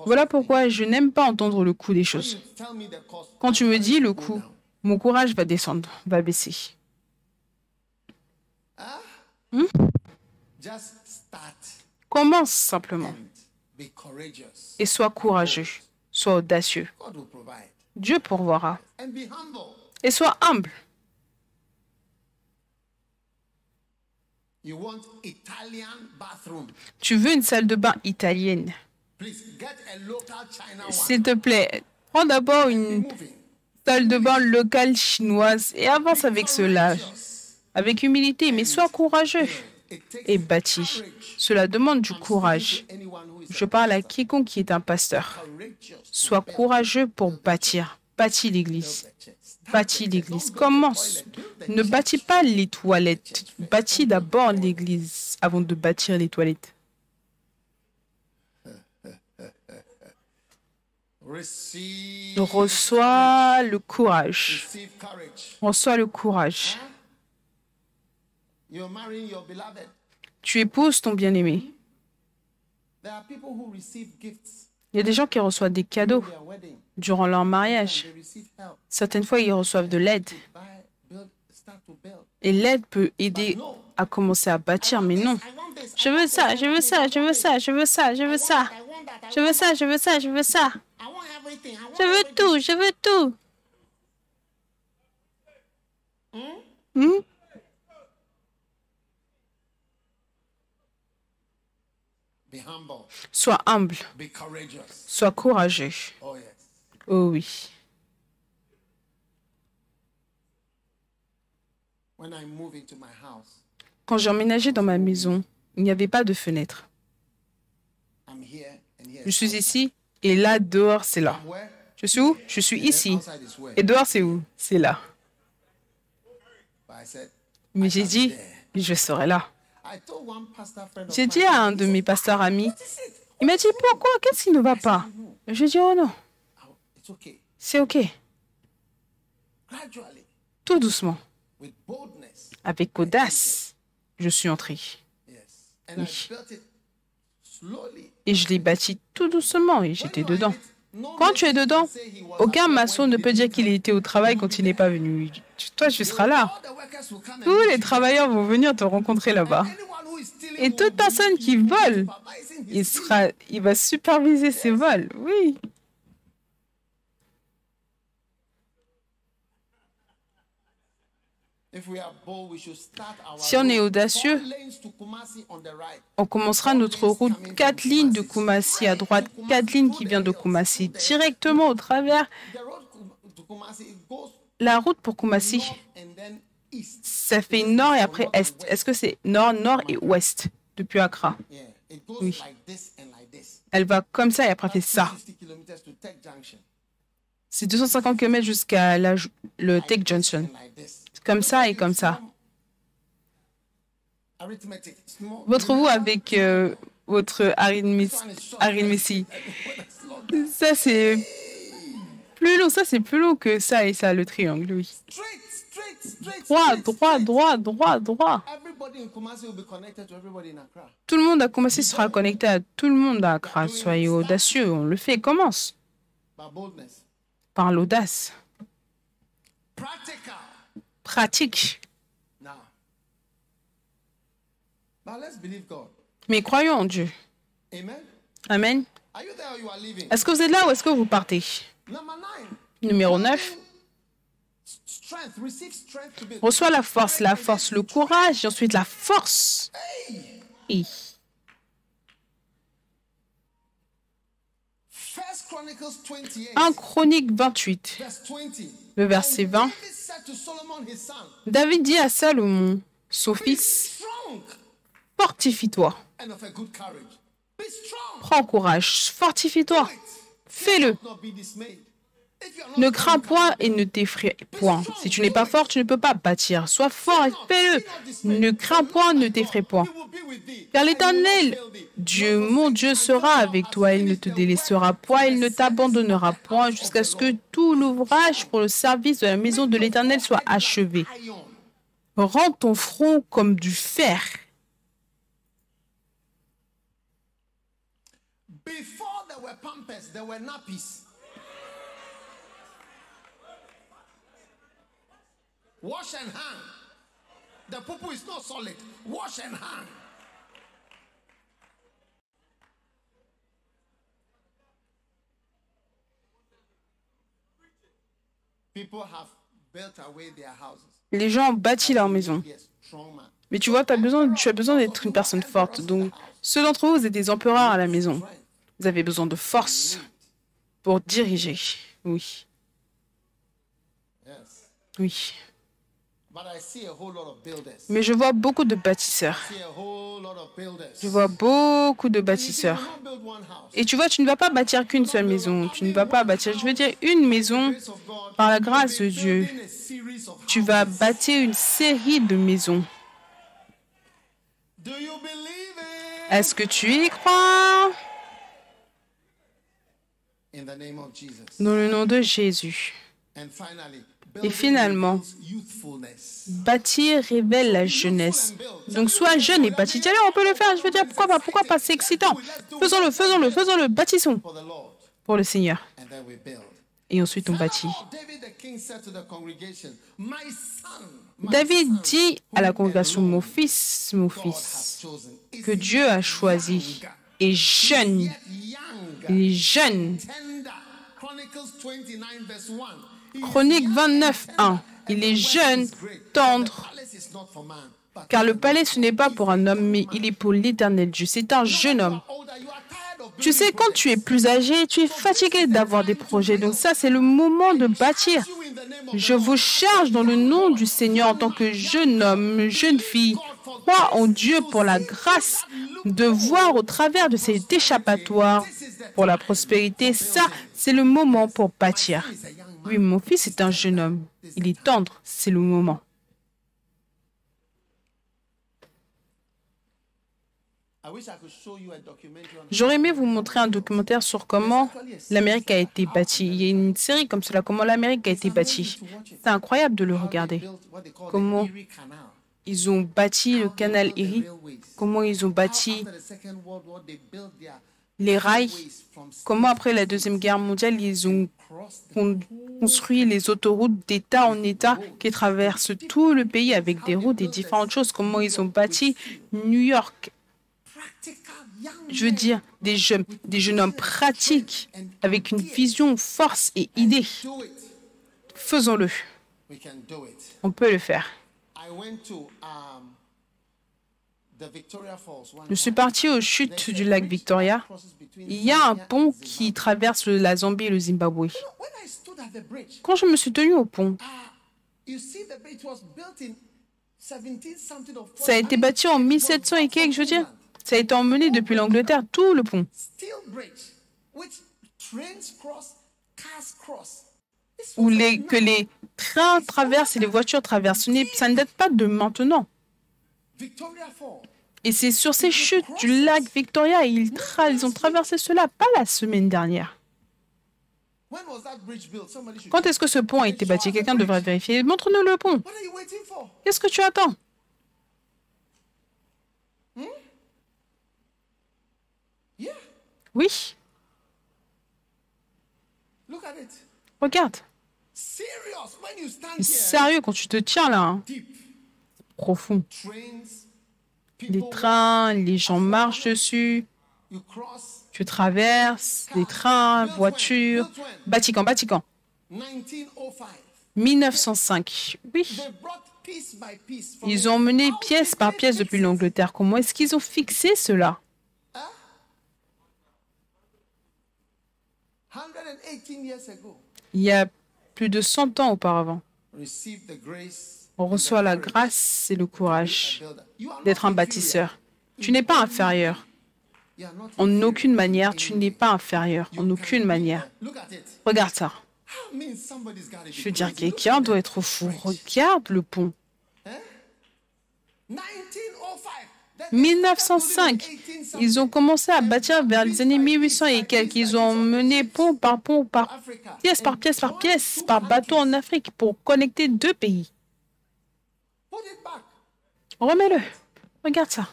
Voilà pourquoi je n'aime pas entendre le coût des choses. Quand tu me dis le coût, mon courage va descendre, va baisser. Just start Commence simplement et sois courageux, sois audacieux. Dieu pourvoira. Et sois humble. Tu veux une salle de bain italienne? S'il te plaît, prends d'abord une salle de bain locale chinoise et avance avec cela, avec humilité, mais sois courageux et bâti. Cela demande du courage. Je parle à quiconque qui est un pasteur. Sois courageux pour bâtir. Bâtis l'église. Bâtis l'église. Commence. Ne bâtis pas les toilettes. Bâtis d'abord l'église avant de bâtir les toilettes. Reçois le courage. Reçois le courage. Tu épouses ton bien-aimé. Il y a des gens qui reçoivent des cadeaux durant leur mariage. Certaines fois, ils reçoivent de l'aide. Et l'aide peut aider à commencer à bâtir, mais non. Je veux ça, je veux ça, je veux ça, je veux ça, je veux ça. Je veux ça, je veux ça, je veux ça. Je veux tout, je veux tout. Hmm? Be humble. Sois humble, Be courageous. sois courageux. Oh. Oh oui. Quand j'ai emménagé dans ma maison, il n'y avait pas de fenêtre. Je suis ici et là, dehors, c'est là. Je suis où? Je suis ici. Et dehors, c'est où? C'est là. Mais j'ai dit, je serai là. J'ai dit à un de mes pasteurs amis, il m'a dit, pourquoi? Qu'est-ce qui ne va pas? Je dis, oh non, okay. c'est OK. Gradually, Tout doucement, avec audace, je suis entré. Yes. And I built it slowly. Et je l'ai bâti tout doucement et j'étais dedans. Quand tu es dedans, aucun maçon ne peut dire qu'il était au travail quand il n'est pas venu. Toi, tu seras là. Tous les travailleurs vont venir te rencontrer là-bas. Et toute personne qui vole, sera, il va superviser ses vols. Oui. Si on est audacieux, Kumasi on commencera notre route quatre lignes de Koumassi à droite, quatre lignes qui viennent de Koumassi directement au travers Kumasi la route pour east. Ça fait nord et après est. Est-ce que c'est nord, nord et ouest depuis Accra? Oui. Elle va comme ça et après fait ça. 50 kilometers to Tech Junction. C'est 250 km jusqu'à le Tech Junction. Comme ça et comme ça. Votre vous avec euh, votre arithmétie. Ça c'est plus long. Ça c'est plus long que ça et ça, le triangle, oui. Droit, droit, droit, droit, droit. Kumasi. Tout le monde a commencé sera connecté à tout le monde à Accra. Soyez audacieux, on le fait. Commence par l'audace. Pratique. Mais croyons en Dieu. Amen? Est-ce que vous êtes là ou est-ce que vous partez? Numéro 9. Strength. Receive strength to be. Reçois la force, la force, le courage et ensuite la force. Et 1 Chronique 28, Verse 20. le verset 20. David dit à Salomon, son fils, fortifie-toi, prends courage, fortifie-toi, fais-le. Ne crains point et ne t'effraie point. Si tu n'es pas fort, tu ne peux pas bâtir. Sois fort et fais-le. Ne crains point, ne t'effraie point. Car l'Éternel. Dieu, mon Dieu, sera avec toi. Il ne te délaissera point, il ne t'abandonnera point jusqu'à ce que tout l'ouvrage pour le service de la maison de l'Éternel soit achevé. Rends ton front comme du fer. Before there were there were nappies. Wash and hang. The poo is not solid. Wash and hang. People have built away their houses. Les gens ont bâti leur maison. Mais tu vois, as besoin, tu as besoin d'être une personne forte. Donc, ceux d'entre vous, vous êtes des empereurs à la maison. Vous avez besoin de force pour diriger. Oui, oui. Mais je vois beaucoup de bâtisseurs. I see a whole lot of builders. Je vois beaucoup de bâtisseurs. Et tu vois, tu ne vas pas bâtir qu'une seule maison. Tu ne vas pas bâtir, je veux dire, une maison. Par la grâce de Dieu, Tu vas bâtir une série de maisons. Est-ce que tu y crois? Dans le nom de Jésus. Et finalement, bâtir révèle la jeunesse. Donc sois jeune et bâtis. Tiens, on peut le faire. Je veux dire, pourquoi pas Pourquoi pas C'est excitant. Faisons-le, faisons-le, faisons-le. Bâtissons pour le Seigneur. Et ensuite, on bâtit. David dit à la congrégation, mon fils, mon fils, que Dieu a choisi, est jeune, il est jeune. Tender. Chronicles 29 verse 1. He is Chronique young 29, and 1. Il est jeune, tendre. Car le palais, ce n'est pas pour un homme, mais il est pour l'éternel Dieu. C'est un jeune homme. Tu sais, quand tu es plus âgé, tu es fatigué d'avoir des projets. Donc ça, c'est le moment de bâtir. Je vous charge dans le nom du Seigneur en tant que jeune homme, jeune fille. Crois en Dieu pour la grâce de voir au travers de cet échappatoire pour la prospérité. Ça, c'est le moment pour bâtir. Oui, mon fils est un jeune homme. Il est tendre. C'est le moment. J'aurais aimé vous montrer un documentaire sur comment l'Amérique a été bâtie. Il y a une série comme cela, comment l'Amérique a été bâtie. C'est incroyable de le regarder. Comment ils ont bâti le canal Erie, comment ils ont bâti les rails, comment après la Deuxième Guerre mondiale, ils ont construit les autoroutes d'État en État qui traversent tout le pays avec des routes et différentes choses, comment ils ont bâti New York? Je veux dire, des jeunes, des jeunes hommes pratiques avec une vision, force et idée. Faisons-le. On peut le faire. Je suis parti aux chutes du lac Victoria. Il y a un pont qui traverse la Zambie et le Zimbabwe. Quand je me suis tenu au pont, ça a été bâti en 1700 et quelques, je veux dire. Ça a été emmené depuis l'Angleterre, tout le pont. Où les, que les trains traversent et les voitures traversent. Ça ne date pas de maintenant. Et c'est sur ces chutes du lac Victoria, ils, ils ont traversé cela, pas la semaine dernière. Quand est-ce que ce pont a été bâti? Quelqu'un devrait vérifier. Montre-nous le pont. Qu'est-ce que tu attends? Oui. Regarde. Sérieux quand tu te tiens là. Hein. Profond. Les trains, les gens marchent dessus. Tu traverses, les trains, voitures. Vatican, Vatican. 1905. Oui. Ils ont mené pièce par pièce depuis l'Angleterre. Comment est-ce qu'ils ont fixé cela? Il y a plus de 100 ans auparavant, on reçoit la grâce et le courage d'être un bâtisseur. Tu n'es pas inférieur. En aucune manière, tu n'es pas inférieur. En aucune manière. Regarde ça. Je veux dire, quelqu'un doit être fou. Regarde le pont. 1905, ils ont commencé à bâtir vers les années 1800 et quelques. Ils ont mené pont par pont, pièce par pièce par pièce, par bateau en Afrique pour connecter deux pays. Remets-le. Regarde ça.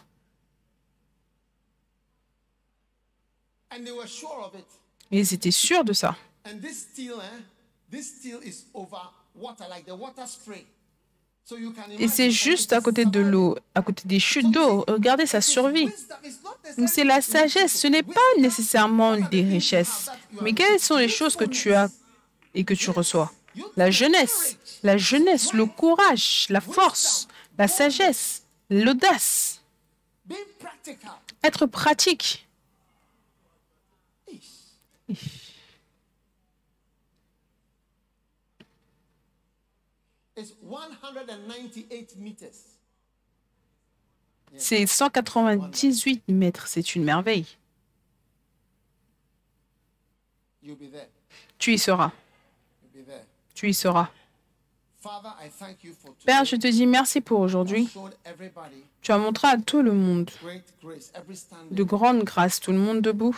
Ils étaient sûrs de ça. Et c'est juste à côté de l'eau, à côté des chutes d'eau. Regardez sa survie. C'est la sagesse. Ce n'est pas nécessairement des richesses. Mais quelles sont les choses que tu as et que tu reçois? La jeunesse. La jeunesse, le courage, la force, la sagesse, l'audace. Être pratique. C'est 198 mètres, c'est une merveille. Tu y seras. Tu y seras. Père, je te dis merci pour aujourd'hui. Tu as montré à tout le monde de grande grâce, tout le monde debout,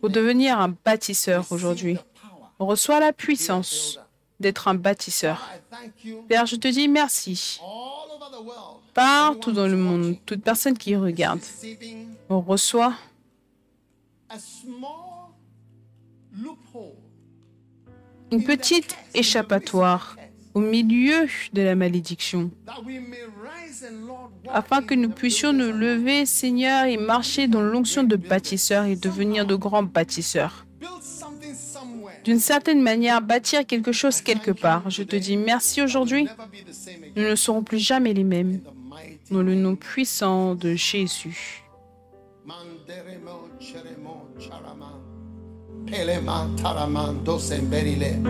pour devenir un bâtisseur aujourd'hui. On reçoit la puissance d'être un bâtisseur. Père, je te dis merci. Partout dans le monde, toute personne qui regarde, on reçoit une petite échappatoire au milieu de la malédiction, afin que nous puissions nous lever, Seigneur, et marcher dans l'onction de bâtisseurs et devenir de grands bâtisseurs d'une certaine manière, bâtir quelque chose quelque part. Je te dis merci aujourd'hui. Nous ne serons plus jamais les mêmes. Dans le nom puissant de Jésus. Manderemo cheremo charama. Pelema taraman dosemberile.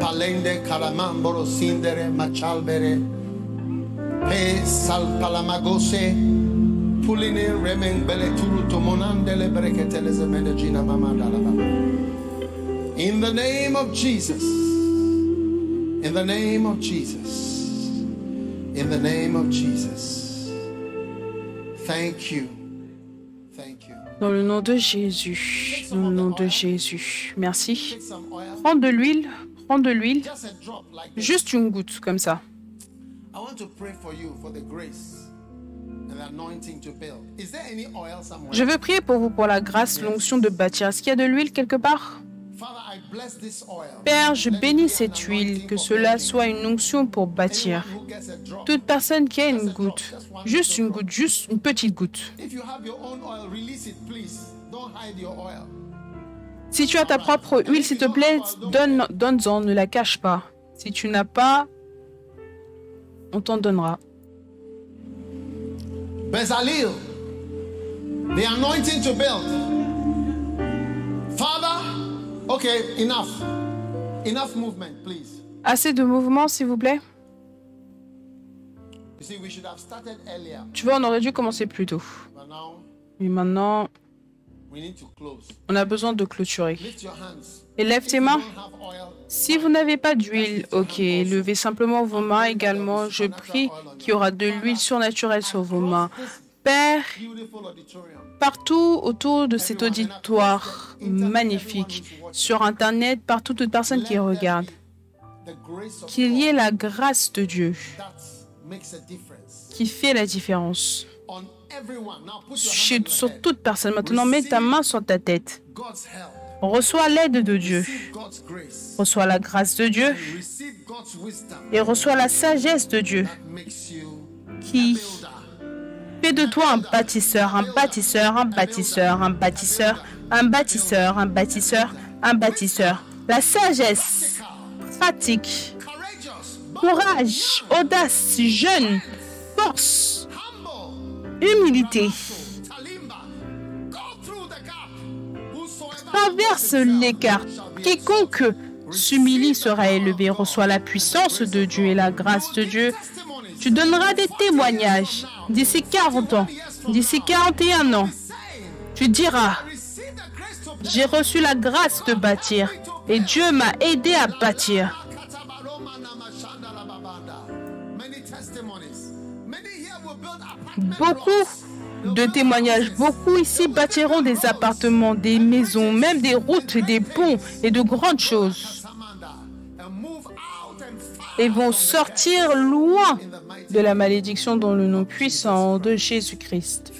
Palende machalbere. Pe salpalamagose. Puline remen. In the name of Jesus. In the name of Jesus. In the name of Jesus. Thank you. Dans le nom de Jésus. Dans le nom de Jésus. Merci. Prends de l'huile. Prends de l'huile. Juste une goutte comme ça. Je veux prier pour vous pour la grâce, l'onction de bâtir. Est-ce qu'il y a de l'huile quelque part? Père, je bénis cette huile, que cela soit une onction pour bâtir. Toute personne qui a une goutte, juste une goutte, juste une petite goutte. Si tu as ta propre huile, s'il te plaît, donne, donne-en, ne la cache pas. Si tu n'as pas, on t'en donnera. Bezalel, the anointing to build. Father, okay, enough. Enough movement, please. Assez de mouvement, s'il vous plaît. You see, we should have started earlier, Tu vois, on aurait dû commencer plus tôt. but now Mais maintenant, we need to close. on a besoin de clôturer. Lift your hands. Et lève tes mains. Si vous n'avez pas d'huile, ok, levez simplement vos mains également. Je prie qu'il y aura de l'huile surnaturelle sur vos mains. Partout autour de cet auditoire magnifique, sur Internet, partout toute personne qui regarde, qu'il y ait la grâce de Dieu qui fait la différence sur toute personne. Maintenant, mets ta main sur ta tête. Reçois l'aide de Dieu, reçois la grâce de Dieu. Receive God's wisdom et reçois la sagesse de Dieu qui. Fais de toi un bâtisseur, un bâtisseur, un bâtisseur, un bâtisseur, un bâtisseur, un bâtisseur, un bâtisseur. La sagesse, pratique, courage, audace, jeune, force, humilité. Traverse l'écart. Quiconque s'humilie sera élevé, reçoit la puissance de Dieu et la grâce de Dieu. Tu donneras des témoignages d'ici 40 ans, d'ici 41 ans. Tu diras. J'ai reçu la grâce de bâtir et Dieu m'a aidé à bâtir. Beaucoup de témoignages, beaucoup ici bâtiront des appartements, des maisons, même des routes, des ponts et de grandes choses et vont sortir loin de la malédiction dans le nom puissant de Jésus-Christ.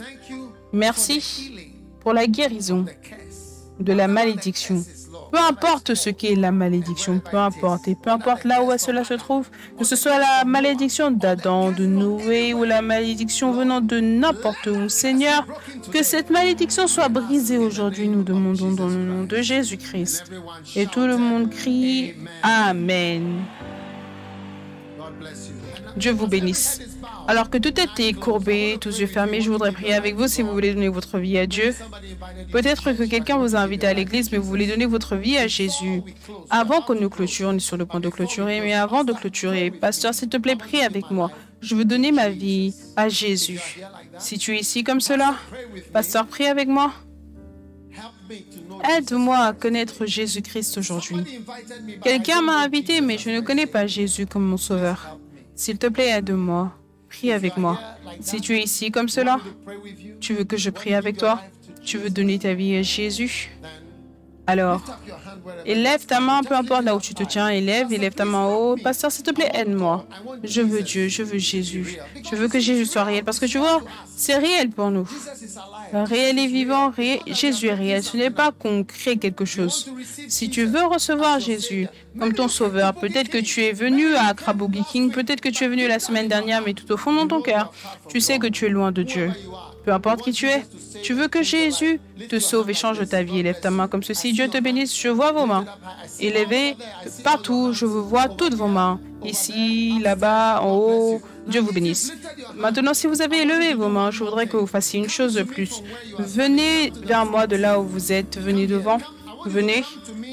Merci pour la guérison de la malédiction. Peu importe ce qu'est la malédiction, peu importe, et peu importe là où cela se trouve, que ce soit la malédiction d'Adam, de Noé ou la malédiction venant de n'importe où, Seigneur, que cette malédiction soit brisée aujourd'hui, nous demandons dans le nom de Jésus-Christ. Et tout le monde crie Amen. Dieu vous bénisse. Alors que tout était courbé, tous yeux fermés, je voudrais prier avec vous si vous voulez donner votre vie à Dieu. Peut-être que quelqu'un vous a invité à l'église, mais vous voulez donner votre vie à Jésus. Avant que nous clôturions, on est sur le point de clôturer, mais avant de clôturer, pasteur, s'il te plaît, prie avec moi. Je veux donner ma vie à Jésus. Si tu es ici comme cela, pasteur, prie avec moi. Aide-moi à connaître Jésus-Christ aujourd'hui. Quelqu'un m'a invité, mais je ne connais pas. Jésus comme mon sauveur. S'il te plaît, aide-moi. Prie avec moi. Si tu es ici comme cela, tu veux que je prie avec toi, tu veux donner ta vie à Jésus, alors Élève ta main, peu importe là où tu te tiens, élève, élève ta main haut. Pasteur, s'il te plaît, aide-moi. Je veux Dieu, je veux Jésus. Je veux que Jésus soit réel. Parce que tu vois, c'est réel pour nous. Réel et vivant, Jésus est réel. Ce n'est pas qu'on crée quelque chose. Si tu veux recevoir Jésus comme ton sauveur, peut-être que tu es venu à Accra Boogie King, peut-être que tu es venu la semaine dernière, mais tout au fond de ton cœur, tu sais que tu es loin de Dieu. Peu importe qui tu es, tu veux que Jésus te sauve et change ta vie. Élève ta main comme ceci. Dieu te bénisse. Je vois vos mains. Élevez partout. Je vous vois toutes vos mains. Ici, là-bas, en haut, Dieu vous bénisse. Maintenant, si vous avez élevé vos mains, je voudrais que vous fassiez une chose de plus. Venez vers moi de là où vous êtes. Venez devant. Venez.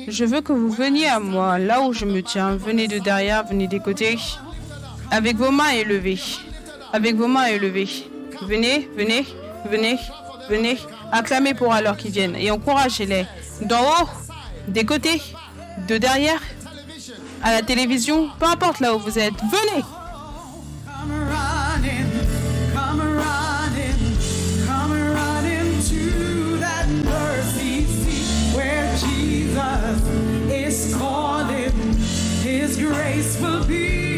Je veux que vous veniez à moi, là où je me tiens. Venez de derrière, venez des côtés. Avec vos mains élevées. Avec vos mains élevées. Venez, venez, venez, venez. Acclamez pour alors qu'ils viennent et encouragez-les. D'en haut, des côtés, de derrière, à la télévision, peu importe là où vous êtes. Venez. His grace will be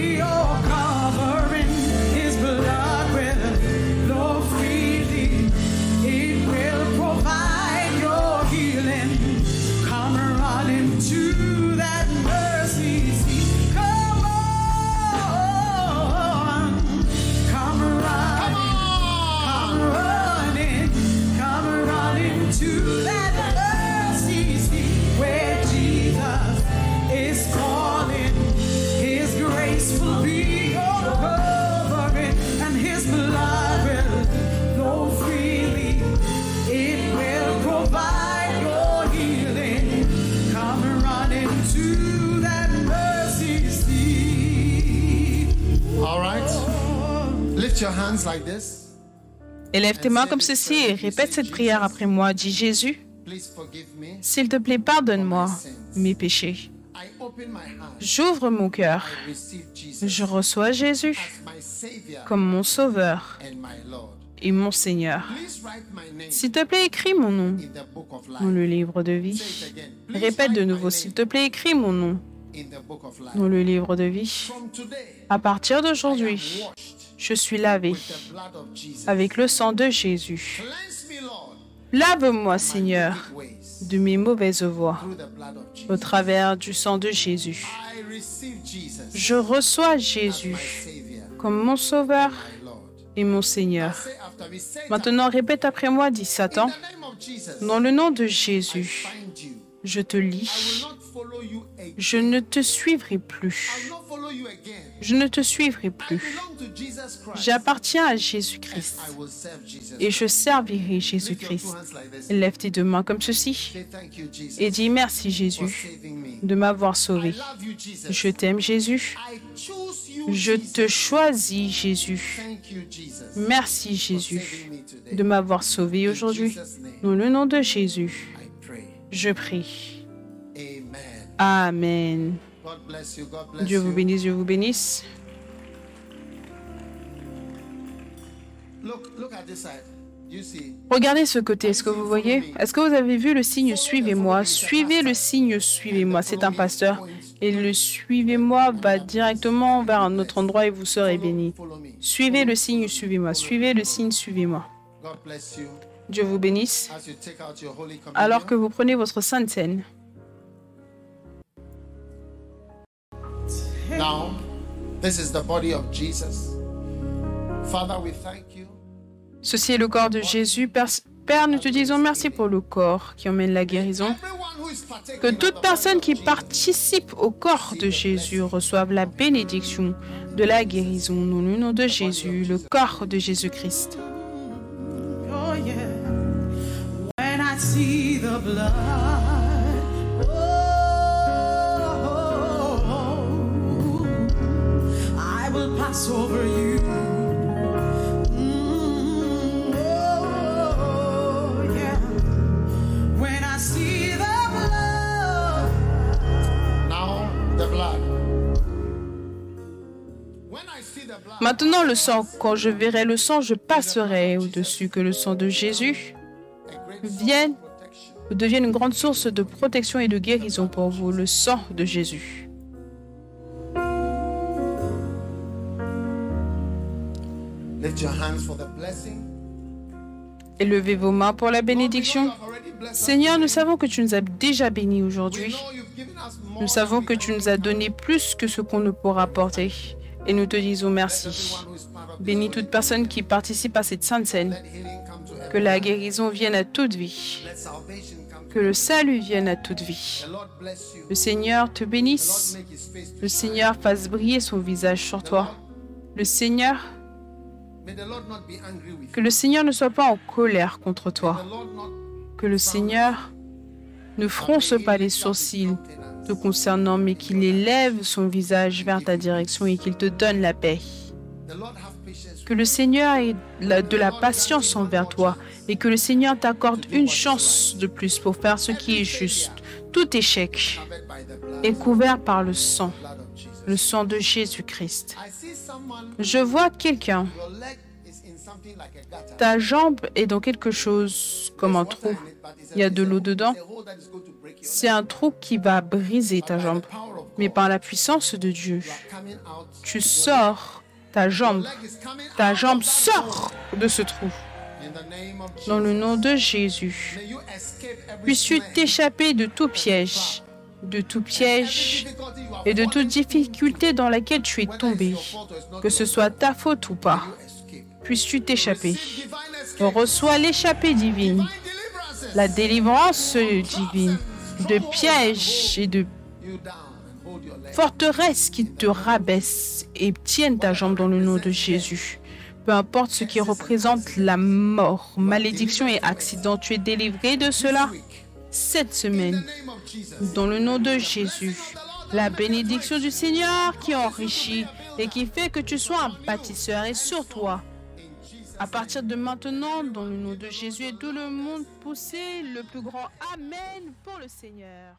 Élève tes mains comme ceci et répète cette prière après moi. Dis Jésus, s'il te plaît, pardonne-moi mes péchés. J'ouvre mon cœur. Je reçois Jésus comme mon Sauveur et mon Seigneur. S'il te plaît, écris mon nom dans le livre de vie. Répète de nouveau, s'il te plaît, écris mon nom dans le livre de vie. À partir d'aujourd'hui, je suis lavé avec le sang de Jésus. Lave-moi, Seigneur, de mes mauvaises voies au travers du sang de Jésus. Je reçois Jésus comme mon Sauveur et mon Seigneur. Maintenant, répète après moi, in Satan, dans le nom de Jésus, je te lis. Je ne te suivrai plus. Je ne te suivrai plus. J'appartiens à Jésus-Christ et je servirai Jésus-Christ. Lève tes deux mains comme ceci et dis merci Jésus de m'avoir sauvé. Je t'aime Jésus. Je te choisis Jésus. Merci Jésus de m'avoir sauvé aujourd'hui. Dans le nom de Jésus, je prie. Amen. Dieu vous bénisse, Dieu vous bénisse. Regardez ce côté, est-ce que vous voyez? Est-ce que vous avez vu le signe Suivez-moi? Suivez le signe Suivez-moi. C'est un pasteur. Et le Suivez-moi va directement vers un autre endroit et vous serez bénis. Suivez le signe Suivez-moi. Suivez le signe Suivez-moi. Dieu vous bénisse. Alors que vous prenez votre sainte scène. Now, this is the body of Jesus. Father, we thank you. Ceci est le corps de Jésus. Père, nous te disons merci pour le corps qui emmène la guérison. Que toute personne qui participe au corps de Jésus reçoive la bénédiction de la guérison dans le nom de Jésus, le corps de Jésus-Christ. Oh yeah. When I see the blood, pass over you. Mm, oh, yeah. When I see the blood. now the blood. When I see the blood, Maintenant le sang, quand je verrai le sang, je passerai au-dessus que le sang de Jésus vienne, devienne une grande source de protection et de guérison pour vous, le sang de Jésus. Élevez vos mains pour la bénédiction. Seigneur, nous savons que tu nous as déjà bénis aujourd'hui. Nous savons que tu nous as do. donné plus que ce qu'on ne pourra porter. Et nous te disons merci. Bénis toute personne qui participe à cette sainte scène. Que la guérison vienne à toute vie. Que le salut vienne à toute vie. Le Seigneur te bénisse. Le. Seigneur fasse briller son visage sur toi. Le Seigneur, que le Seigneur ne soit pas en colère contre toi. Que le Seigneur ne fronce pas les sourcils te concernant, mais qu'il élève son visage vers ta direction et qu'il te donne la paix. Que le Seigneur ait de la patience envers toi et que le Seigneur t'accorde une chance de plus pour faire ce qui est juste. Tout échec est couvert par le sang. Le sang de Jésus-Christ. Je vois quelqu'un, ta jambe est dans quelque chose comme un trou. Il y a de l'eau dedans. C'est un trou qui va briser ta jambe. Mais par la puissance de Dieu, tu sors ta jambe. Ta jambe sort de ce trou. Dans le nom de Jésus, puisses-tu t'échapper de tout piège, de tout piège et de toute difficulté dans laquelle tu es tombé, que ce soit ta faute ou pas. Puisses-tu t'échapper. Reçois l'échappée divine, la délivrance divine de pièges et de forteresses qui te rabaissent et tiennent ta jambe dans le nom de Jésus. Peu importe ce qui représente la mort, malédiction et accident, tu es délivré de cela cette In semaine. Dans le nom de Jésus, la bénédiction du Seigneur qui enrichit et qui fait que tu sois un bâtisseur est sur toi. À partir de maintenant, dans le nom de Jésus et tout le monde, poussez le plus grand Amen pour le Seigneur.